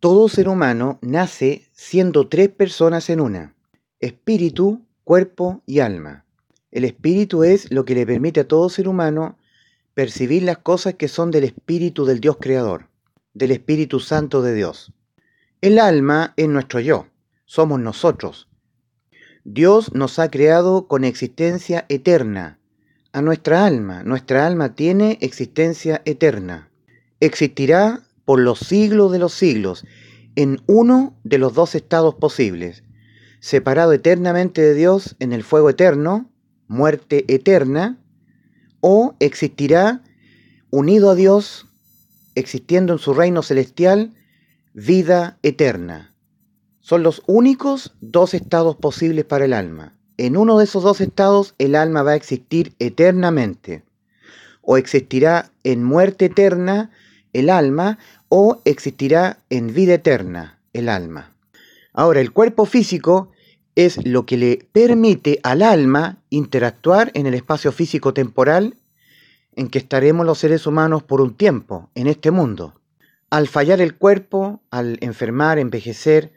Todo ser humano nace siendo tres personas en una, espíritu, cuerpo y alma. El espíritu es lo que le permite a todo ser humano percibir las cosas que son del espíritu del Dios creador, del Espíritu Santo de Dios. El alma es nuestro yo, somos nosotros. Dios nos ha creado con existencia eterna, a nuestra alma. Nuestra alma tiene existencia eterna. Existirá por los siglos de los siglos en uno de los dos estados posibles, separado eternamente de Dios en el fuego eterno, muerte eterna, o existirá unido a Dios, existiendo en su reino celestial, vida eterna. Son los únicos dos estados posibles para el alma. En uno de esos dos estados el alma va a existir eternamente. O existirá en muerte eterna el alma o existirá en vida eterna el alma. Ahora, el cuerpo físico es lo que le permite al alma interactuar en el espacio físico temporal en que estaremos los seres humanos por un tiempo en este mundo. Al fallar el cuerpo, al enfermar, envejecer,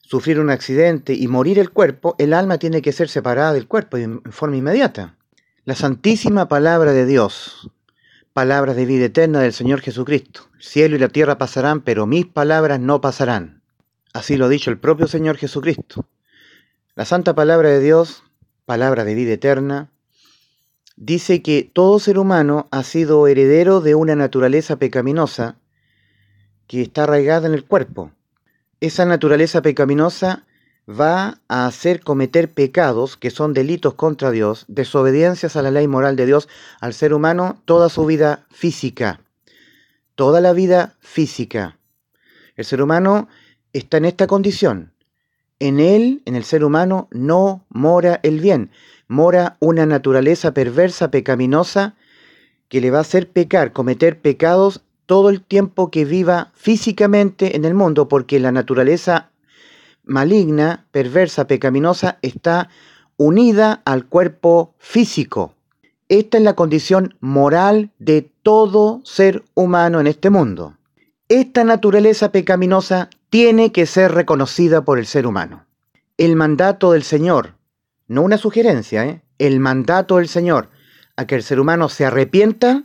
sufrir un accidente y morir el cuerpo, el alma tiene que ser separada del cuerpo en forma inmediata. La santísima palabra de Dios, palabras de vida eterna del Señor Jesucristo. El cielo y la tierra pasarán, pero mis palabras no pasarán. Así lo ha dicho el propio Señor Jesucristo. La santa palabra de Dios, palabra de vida eterna, dice que todo ser humano ha sido heredero de una naturaleza pecaminosa que está arraigada en el cuerpo esa naturaleza pecaminosa va a hacer cometer pecados que son delitos contra Dios, desobediencias a la ley moral de Dios al ser humano toda su vida física, toda la vida física. El ser humano está en esta condición. En él, en el ser humano, no mora el bien, mora una naturaleza perversa, pecaminosa, que le va a hacer pecar, cometer pecados todo el tiempo que viva físicamente en el mundo, porque la naturaleza maligna, perversa, pecaminosa está unida al cuerpo físico. Esta es la condición moral de todo ser humano en este mundo. Esta naturaleza pecaminosa tiene que ser reconocida por el ser humano. El mandato del Señor, no una sugerencia, ¿eh? el mandato del Señor a que el ser humano se arrepienta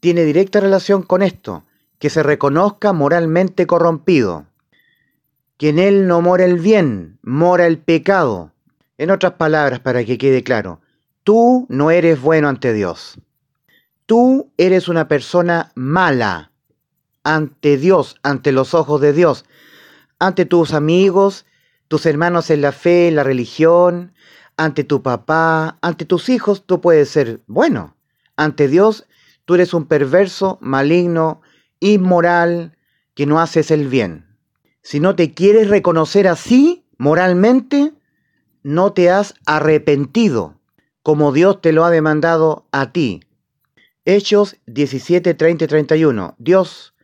tiene directa relación con esto, que se reconozca moralmente corrompido, que en él no mora el bien, mora el pecado. En otras palabras, para que quede claro, tú no eres bueno ante Dios. Tú eres una persona mala ante Dios, ante los ojos de Dios, ante tus amigos, tus hermanos en la fe, en la religión, ante tu papá, ante tus hijos, tú puedes ser bueno. Ante Dios Tú eres un perverso, maligno, inmoral, que no haces el bien. Si no te quieres reconocer así moralmente, no te has arrepentido, como Dios te lo ha demandado a ti. Hechos 17, 30 y 31. Dios,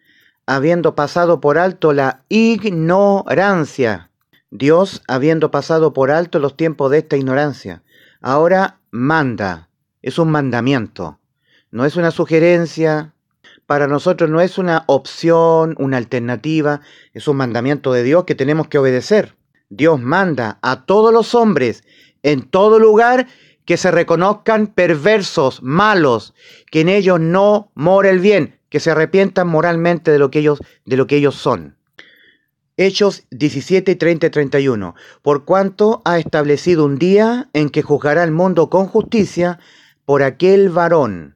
habiendo pasado por alto la ignorancia, Dios, habiendo pasado por alto los tiempos de esta ignorancia, ahora manda, es un mandamiento no es una sugerencia, para nosotros no es una opción, una alternativa, es un mandamiento de Dios que tenemos que obedecer. Dios manda a todos los hombres en todo lugar que se reconozcan perversos, malos, que en ellos no mora el bien, que se arrepientan moralmente de lo que ellos, de lo que ellos son. Hechos 17, 30 y 31. Por cuanto ha establecido un día en que juzgará el mundo con justicia por aquel varón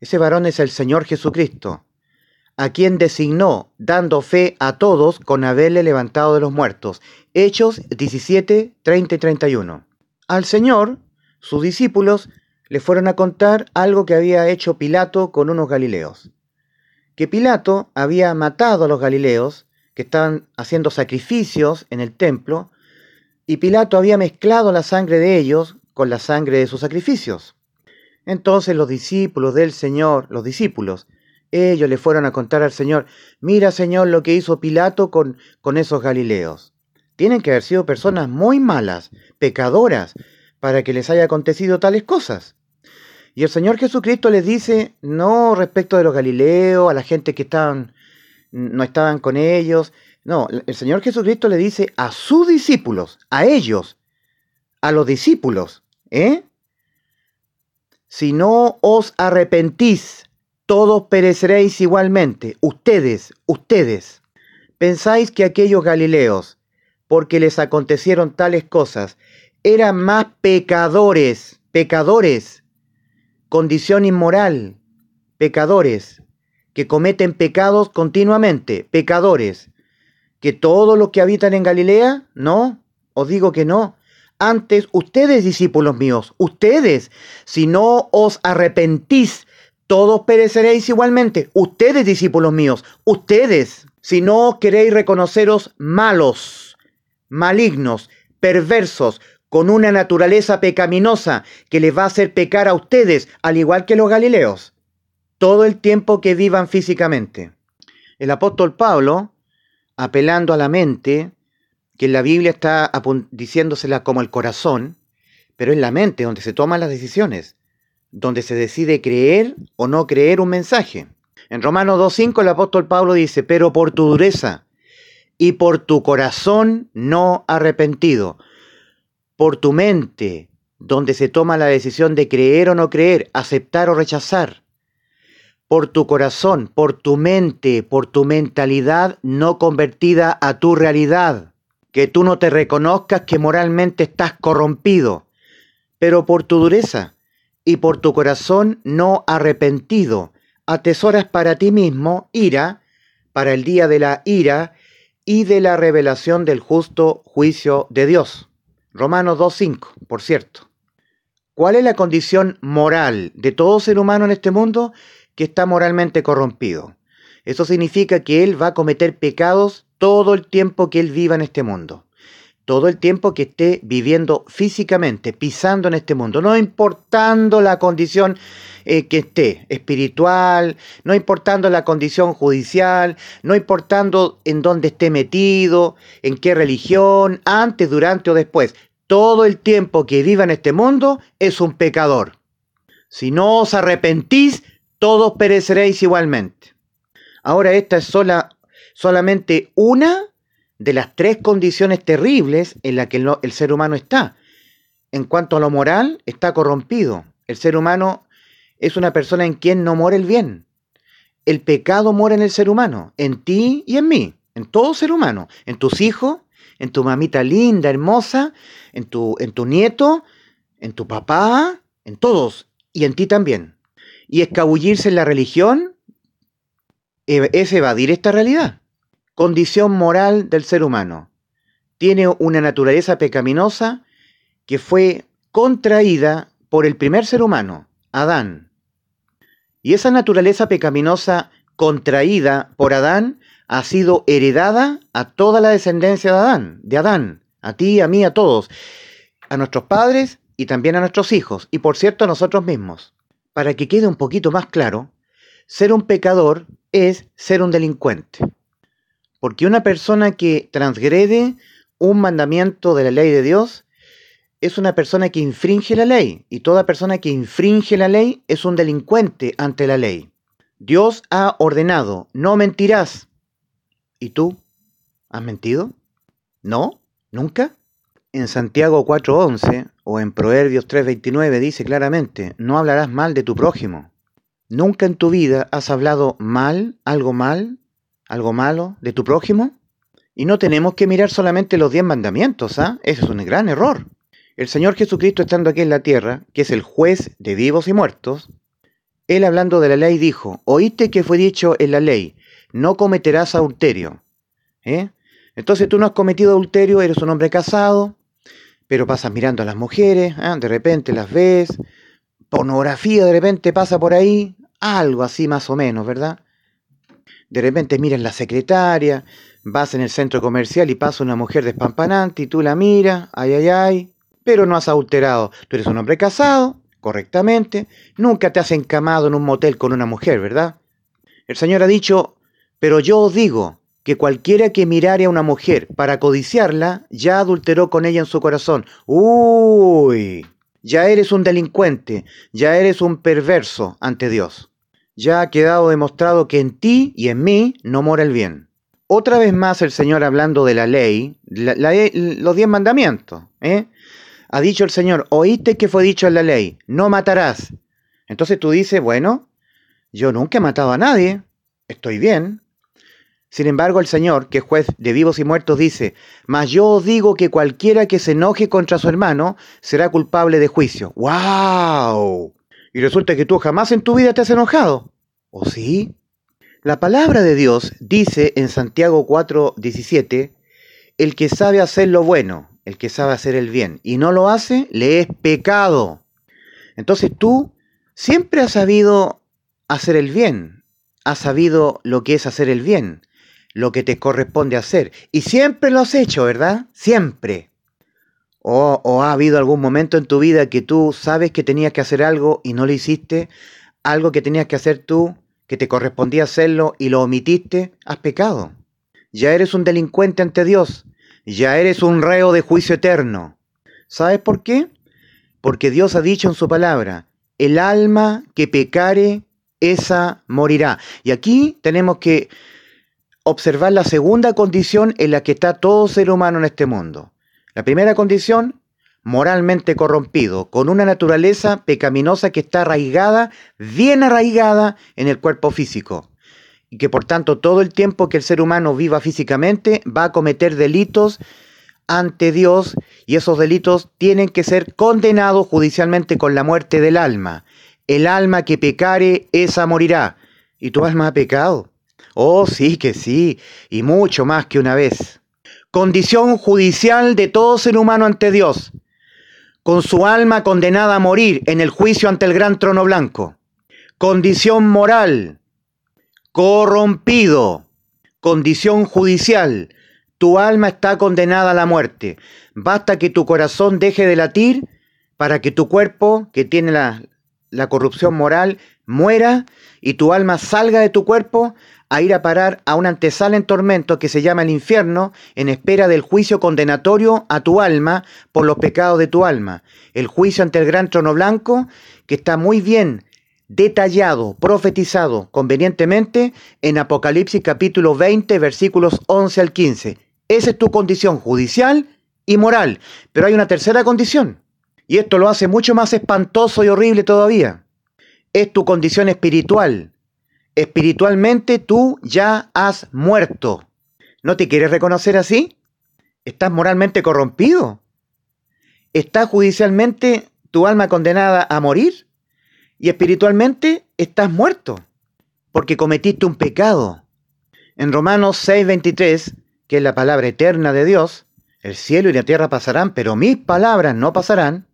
ese varón es el Señor Jesucristo, a quien designó, dando fe a todos con haberle levantado de los muertos. Hechos 17, 30 y 31. Al Señor, sus discípulos le fueron a contar algo que había hecho Pilato con unos galileos. Que Pilato había matado a los galileos que estaban haciendo sacrificios en el templo, y Pilato había mezclado la sangre de ellos con la sangre de sus sacrificios. Entonces los discípulos del Señor, los discípulos, ellos le fueron a contar al Señor, mira Señor lo que hizo Pilato con, con esos galileos. Tienen que haber sido personas muy malas, pecadoras, para que les haya acontecido tales cosas. Y el Señor Jesucristo les dice, no respecto de los galileos, a la gente que estaban, no estaban con ellos, No, el Señor Jesucristo le dice a sus discípulos, a ellos, a los discípulos, ¿eh? Si no os arrepentís, todos pereceréis igualmente. Ustedes, ustedes. ¿Pensáis que aquellos Galileos, porque les acontecieron tales cosas, eran más pecadores, pecadores, condición inmoral, pecadores, que cometen pecados continuamente, pecadores, que todos los que habitan en Galilea, no, os digo que no. Antes, ustedes, discípulos míos, ustedes, si no os arrepentís, todos pereceréis igualmente. Ustedes, discípulos míos, ustedes, si no queréis reconoceros malos, malignos, perversos, con una naturaleza pecaminosa que les va a hacer pecar a ustedes, al igual que los galileos, todo el tiempo que vivan físicamente. El apóstol Pablo, apelando a la mente, que en la Biblia está diciéndosela como el corazón, pero es la mente donde se toman las decisiones, donde se decide creer o no creer un mensaje. En Romanos 2.5 el apóstol Pablo dice, pero por tu dureza y por tu corazón no arrepentido, por tu mente, donde se toma la decisión de creer o no creer, aceptar o rechazar, por tu corazón, por tu mente, por tu mentalidad no convertida a tu realidad que tú no te reconozcas que moralmente estás corrompido, pero por tu dureza y por tu corazón no arrepentido, atesoras para ti mismo ira, para el día de la ira y de la revelación del justo juicio de Dios. Romanos 2.5, por cierto. ¿Cuál es la condición moral de todo ser humano en este mundo? Que está moralmente corrompido. Eso significa que él va a cometer pecados todo el tiempo que él viva en este mundo, todo el tiempo que esté viviendo físicamente, pisando en este mundo, no importando la condición eh, que esté, espiritual, no importando la condición judicial, no importando en dónde esté metido, en qué religión, antes, durante o después. Todo el tiempo que viva en este mundo es un pecador. Si no os arrepentís, todos pereceréis igualmente. Ahora esta es sola solamente una de las tres condiciones terribles en las que el, ser humano está. En cuanto a lo moral, está corrompido. El ser humano es una persona en quien no mora el bien. El pecado mora en el ser humano, en ti y en mí, en todo ser humano, en tus hijos, en tu mamita linda, hermosa, en tu, en tu nieto, en tu papá, en todos, y en ti también. Y escabullirse en la religión es evadir esta realidad condición moral del ser humano. Tiene una naturaleza pecaminosa que fue contraída por el primer ser humano, Adán. Y esa naturaleza pecaminosa contraída por Adán ha sido heredada a toda la descendencia de Adán, de Adán, a ti, a mí, a todos, a nuestros padres y también a nuestros hijos, y por cierto a nosotros mismos. Para que quede un poquito más claro, ser un pecador es ser un delincuente. Porque una persona que transgrede un mandamiento de la ley de Dios es una persona que infringe la ley. Y toda persona que infringe la ley es un delincuente ante la ley. Dios ha ordenado, no mentirás. ¿Y tú? ¿Has mentido? ¿No? ¿Nunca? En Santiago 4.11 o en Proverbios 3.29 dice claramente, no hablarás mal de tu prójimo. ¿Nunca en tu vida has hablado mal, algo mal, algo malo de tu prójimo? Y no tenemos que mirar solamente los diez mandamientos, ¿ah? Ese es un gran error. El Señor Jesucristo estando aquí en la tierra, que es el juez de vivos y muertos, Él hablando de la ley dijo, oíste que fue dicho en la ley, no cometerás adulterio. ¿Eh? Entonces tú no has cometido adulterio, eres un hombre casado, pero pasas mirando a las mujeres, ¿ah? de repente las ves, pornografía de repente pasa por ahí, algo así más o menos, ¿verdad? de repente miras la secretaria, vas en el centro comercial y pasa una mujer despampanante y tú la miras, ay, ay, ay, pero no has adulterado. Tú eres un hombre casado, correctamente, nunca te has encamado en un motel con una mujer, ¿verdad? El Señor ha dicho, pero yo os digo que cualquiera que mirare a una mujer para codiciarla, ya adulteró con ella en su corazón. Uy, ya eres un delincuente, ya eres un perverso ante Dios ya ha quedado demostrado que en ti y en mí no mora el bien. otra vez más el Señor hablando de la ley, los diez mandamientos. ¿eh? Ha dicho el Señor, oíste que fue dicho en la ley, no matarás. Entonces tú dices, bueno, yo nunca he matado a nadie, estoy bien. Sin embargo, el Señor, que es juez de vivos y muertos, dice, mas yo os digo que cualquiera que se enoje contra su hermano será culpable de juicio. ¡Wow! Y resulta que tú jamás en tu vida te has enojado. ¿O sí? La palabra de Dios dice en Santiago 4:17, el que sabe hacer lo bueno, el que sabe hacer el bien, y no lo hace, le es pecado. Entonces tú siempre has sabido hacer el bien, has sabido lo que es hacer el bien, lo que te corresponde hacer, y siempre lo has hecho, ¿verdad? Siempre. O, ha habido algún momento en tu vida que tú sabes que tenías que hacer algo y no lo hiciste, algo que tenías que hacer tú, que te correspondía hacerlo y lo omitiste, has pecado. Ya eres un delincuente ante Dios, ya eres un reo de juicio eterno. ¿Sabes por qué? Porque Dios ha dicho en su palabra, el alma que pecare, esa morirá. Y aquí tenemos que observar la segunda condición en la que está todo ser humano en este mundo. La primera condición, moralmente corrompido, con una naturaleza pecaminosa que está arraigada, bien arraigada en el cuerpo físico. Y que por tanto todo el tiempo que el ser humano viva físicamente va a cometer delitos ante Dios y esos delitos tienen que ser condenados judicialmente con la muerte del alma. El alma que pecare, esa morirá. ¿Y tu alma ha pecado? Oh, sí que sí, y mucho más que una vez. Condición judicial de todo ser humano ante Dios, con su alma condenada a morir en el juicio ante el gran trono blanco. Condición moral, corrompido. Condición judicial, tu alma está condenada a la muerte. Basta que tu corazón deje de latir para que tu cuerpo, que tiene la, la corrupción moral, muera y tu alma salga de tu cuerpo a ir a parar a una antesala en tormento que se llama el infierno en espera del juicio condenatorio a tu alma por los pecados de tu alma. El juicio ante el gran trono blanco que está muy bien detallado, profetizado convenientemente en Apocalipsis capítulo 20 versículos 11 al 15. Esa es tu condición judicial y moral. Pero hay una tercera condición. Y esto lo hace mucho más espantoso y horrible todavía. Es tu condición espiritual. Espiritualmente tú ya has muerto. ¿No te quieres reconocer así? ¿Estás moralmente corrompido? ¿Está judicialmente tu alma condenada a morir? Y espiritualmente estás muerto, porque cometiste un pecado. En Romanos 6:23, que es la palabra eterna de Dios, el cielo y la tierra pasarán, pero mis palabras no pasarán,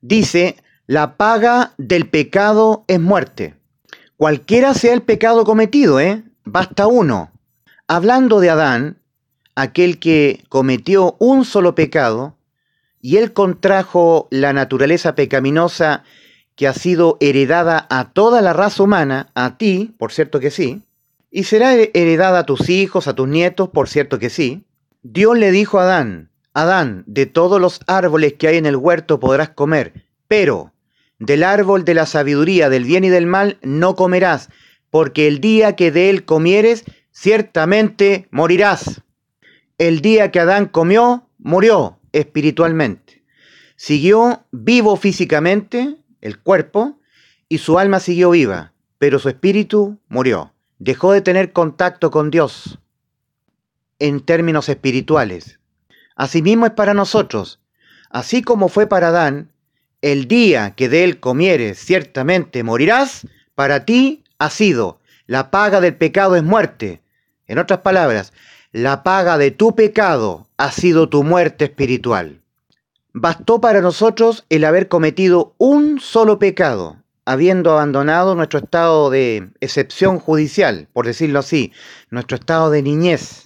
dice, la paga del pecado es muerte. Cualquiera sea el pecado cometido, ¿eh? Basta uno. Hablando de Adán, aquel que cometió un solo pecado, y él contrajo la naturaleza pecaminosa que ha sido heredada a toda la raza humana, a ti, por cierto que sí, y será heredada a tus hijos, a tus nietos, por cierto que sí, Dios le dijo a Adán, Adán, de todos los árboles que hay en el huerto podrás comer, pero del árbol de la sabiduría del bien y del mal no comerás, porque el día que de él comieres, ciertamente morirás. El día que Adán comió, murió espiritualmente. Siguió vivo físicamente, el cuerpo, y su alma siguió viva, pero su espíritu murió. Dejó de tener contacto con Dios en términos espirituales. Asimismo es para nosotros. Así como fue para Adán, el día que de él comieres ciertamente morirás, para ti ha sido. La paga del pecado es muerte. En otras palabras, la paga de tu pecado ha sido tu muerte espiritual. Bastó para nosotros el haber cometido un solo pecado, habiendo abandonado nuestro estado de excepción judicial, por decirlo así, nuestro estado de niñez.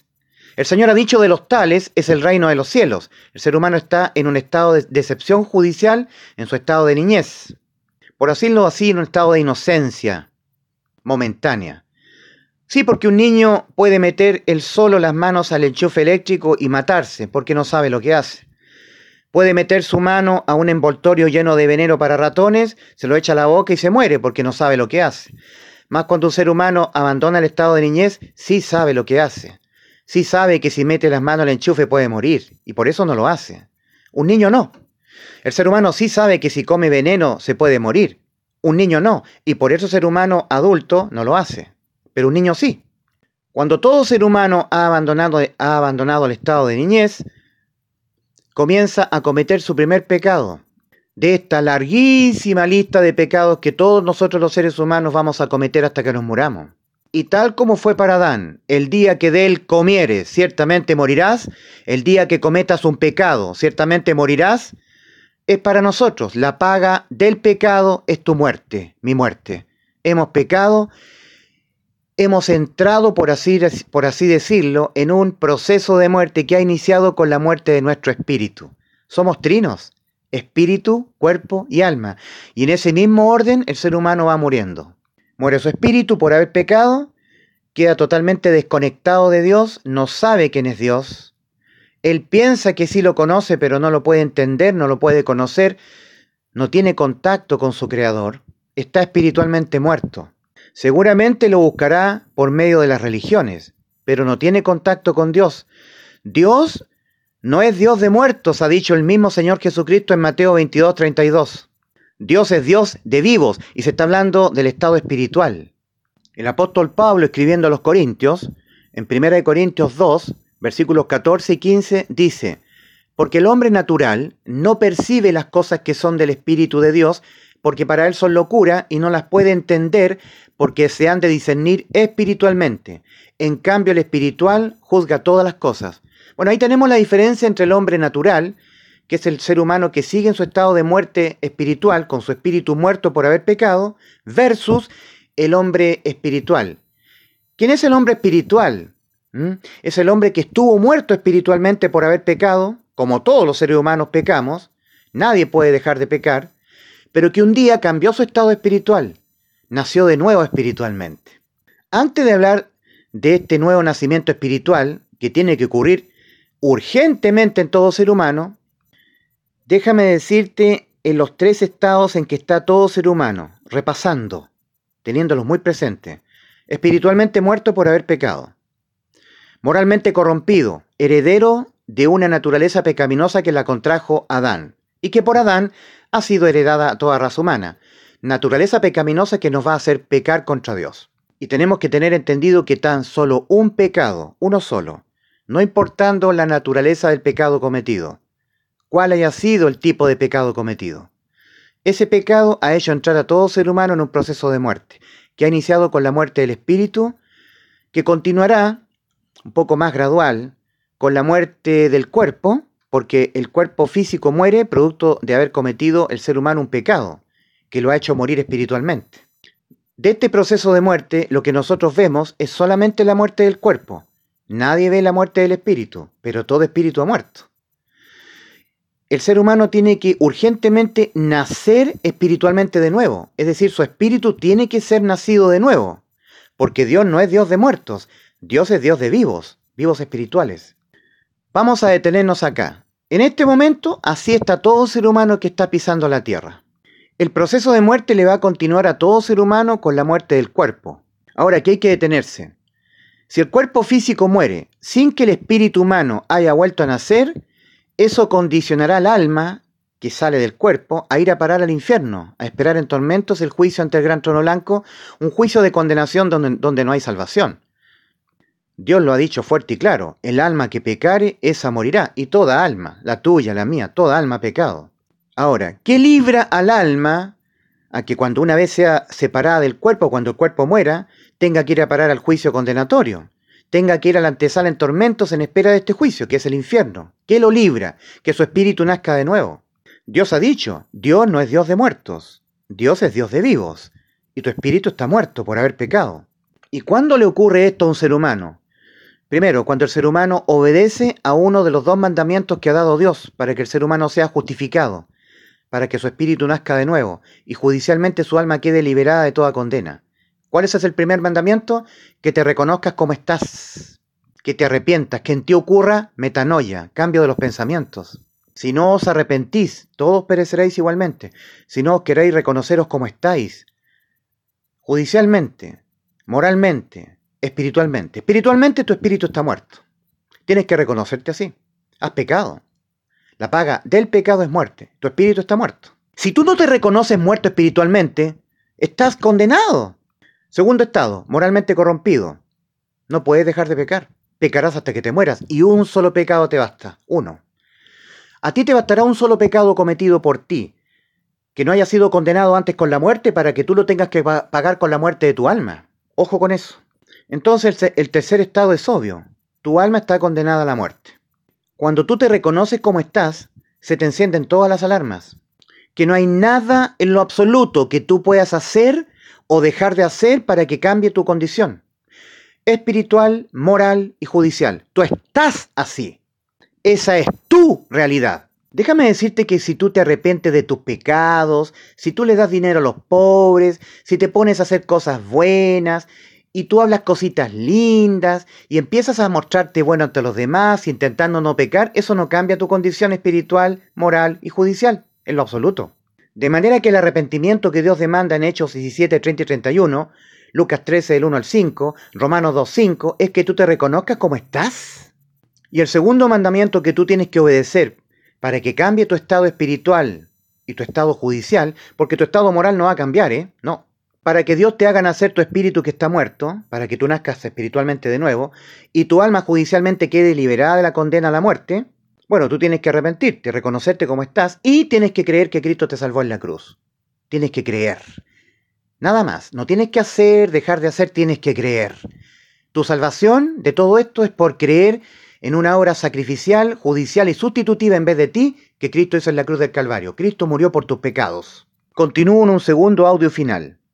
El Señor ha dicho de los tales es el reino de los cielos. El ser humano está en un estado de decepción judicial, en su estado de niñez. Por decirlo así, en un estado de inocencia momentánea. Sí, porque un niño puede meter él solo las manos al enchufe eléctrico y matarse, porque no sabe lo que hace. Puede meter su mano a un envoltorio lleno de veneno para ratones, se lo echa a la boca y se muere porque no sabe lo que hace. Más cuando un ser humano abandona el estado de niñez, sí sabe lo que hace. Sí sabe que si mete las manos al enchufe puede morir, y por eso no lo hace. Un niño no. El ser humano sí sabe que si come veneno se puede morir. Un niño no, y por eso el ser humano adulto no lo hace. Pero un niño sí. Cuando todo ser humano ha abandonado, ha abandonado el estado de niñez, comienza a cometer su primer pecado. De esta larguísima lista de pecados que todos nosotros los seres humanos vamos a cometer hasta que nos muramos. Y tal como fue para Adán, el día que de él comieres, ciertamente morirás, el día que cometas un pecado, ciertamente morirás, es para nosotros. La paga del pecado es tu muerte, mi muerte. Hemos pecado, hemos entrado, por así, por así decirlo, en un proceso de muerte que ha iniciado con la muerte de nuestro espíritu. Somos trinos, espíritu, cuerpo y alma. Y en ese mismo orden el ser humano va muriendo. Muere su espíritu por haber pecado, queda totalmente desconectado de Dios, no sabe quién es Dios. Él piensa que sí lo conoce, pero no lo puede entender, no lo puede conocer, no tiene contacto con su Creador, está espiritualmente muerto. Seguramente lo buscará por medio de las religiones, pero no tiene contacto con Dios. Dios no es Dios de muertos, ha dicho el mismo Señor Jesucristo en Mateo 22, 32. Dios es Dios de vivos y se está hablando del estado espiritual. El apóstol Pablo escribiendo a los Corintios, en 1 Corintios 2, versículos 14 y 15, dice, porque el hombre natural no percibe las cosas que son del Espíritu de Dios, porque para él son locura y no las puede entender porque se han de discernir espiritualmente. En cambio, el espiritual juzga todas las cosas. Bueno, ahí tenemos la diferencia entre el hombre natural, que es el ser humano que sigue en su estado de muerte espiritual, con su espíritu muerto por haber pecado, versus el hombre espiritual. ¿Quién es el hombre espiritual? ¿Mm? Es el hombre que estuvo muerto espiritualmente por haber pecado, como todos los seres humanos pecamos, nadie puede dejar de pecar, pero que un día cambió su estado espiritual, nació de nuevo espiritualmente. Antes de hablar de este nuevo nacimiento espiritual, que tiene que ocurrir urgentemente en todo ser humano, Déjame decirte en los tres estados en que está todo ser humano, repasando, teniéndolos muy presentes. Espiritualmente muerto por haber pecado. Moralmente corrompido, heredero de una naturaleza pecaminosa que la contrajo Adán, y que por Adán ha sido heredada a toda raza humana. Naturaleza pecaminosa que nos va a hacer pecar contra Dios. Y tenemos que tener entendido que tan solo un pecado, uno solo, no importando la naturaleza del pecado cometido, cuál haya sido el tipo de pecado cometido. Ese pecado ha hecho entrar a todo ser humano en un proceso de muerte, que ha iniciado con la muerte del espíritu, que continuará, un poco más gradual, con la muerte del cuerpo, porque el cuerpo físico muere producto de haber cometido el ser humano un pecado, que lo ha hecho morir espiritualmente. De este proceso de muerte, lo que nosotros vemos es solamente la muerte del cuerpo. Nadie ve la muerte del espíritu, pero todo espíritu ha muerto el ser humano tiene que urgentemente nacer espiritualmente de nuevo. Es decir, su espíritu tiene que ser nacido de nuevo. Porque Dios no es Dios de muertos, Dios es Dios de vivos, vivos espirituales. Vamos a detenernos acá. En este momento, así está todo ser humano que está pisando la tierra. El proceso de muerte le va a continuar a todo ser humano con la muerte del cuerpo. Ahora, aquí hay que detenerse. Si el cuerpo físico muere sin que el espíritu humano haya vuelto a nacer, eso condicionará al alma que sale del cuerpo a ir a parar al infierno, a esperar en tormentos el juicio ante el gran trono blanco, un juicio de condenación donde, no hay salvación. Dios lo ha dicho fuerte y claro, el alma que pecare, esa morirá, y toda alma, la tuya, la mía, toda alma pecado. Ahora, ¿qué libra al alma a que cuando una vez sea separada del cuerpo, cuando el cuerpo muera, tenga que ir a parar al juicio condenatorio? Tenga que ir a la antesala en tormentos en espera de este juicio, que es el infierno. ¿Qué lo libra? Que su espíritu nazca de nuevo. Dios ha dicho, Dios no es Dios de muertos, Dios es Dios de vivos, y tu espíritu está muerto por haber pecado. ¿Y cuándo le ocurre esto a un ser humano? Primero, cuando el ser humano obedece a uno de los dos mandamientos que ha dado Dios para que el ser humano sea justificado, para que su espíritu nazca de nuevo y judicialmente su alma quede liberada de toda condena. ¿Cuál es el primer mandamiento? Que te reconozcas como estás, que te arrepientas, que en ti ocurra metanoia, cambio de los pensamientos. Si no os arrepentís, todos pereceréis igualmente. Si no os queréis reconoceros como estáis, judicialmente, moralmente, espiritualmente. Espiritualmente tu espíritu está muerto. Tienes que reconocerte así. Has pecado. La paga del pecado es muerte. Tu espíritu está muerto. Si tú no te reconoces muerto espiritualmente, estás condenado. Segundo estado, moralmente corrompido. No puedes dejar de pecar. Pecarás hasta que te mueras y un solo pecado te basta. Uno. A ti te bastará un solo pecado cometido por ti, que no haya sido condenado antes con la muerte para que tú lo tengas que pagar con la muerte de tu alma. Ojo con eso. Entonces el tercer estado es obvio. Tu alma está condenada a la muerte. Cuando tú te reconoces como estás, se te encienden todas las alarmas. Que no hay nada en lo absoluto que tú puedas hacer o dejar de hacer para que cambie tu condición. Espiritual, moral y judicial. Tú estás así. Esa es tu realidad. Déjame decirte que si tú te arrepientes de tus pecados, si tú le das dinero a los pobres, si te pones a hacer cosas buenas, y tú hablas cositas lindas y empiezas a mostrarte bueno ante los demás intentando no pecar, eso no cambia tu condición espiritual, moral y judicial, en lo absoluto. De manera que el arrepentimiento que Dios demanda en Hechos 17, 30 y 31, Lucas 13, del 1 al 5, Romanos 2, 5, es que tú te reconozcas como estás. Y el segundo mandamiento que tú tienes que obedecer para que cambie tu estado espiritual y tu estado judicial, porque tu estado moral no va a cambiar, ¿eh? No, para que Dios te haga nacer tu espíritu que está muerto, para que tú nazcas espiritualmente de nuevo, y tu alma judicialmente quede liberada de la condena a la muerte, bueno, tú tienes que arrepentirte, reconocerte como estás, y tienes que creer que Cristo te salvó en la cruz. Tienes que creer. Nada más, no tienes que hacer, dejar de hacer, tienes que creer. Tu salvación de todo esto es por creer en una obra sacrificial, judicial y sustitutiva en vez de ti que Cristo hizo en la cruz del Calvario. Cristo murió por tus pecados. Continúo en un segundo audio final.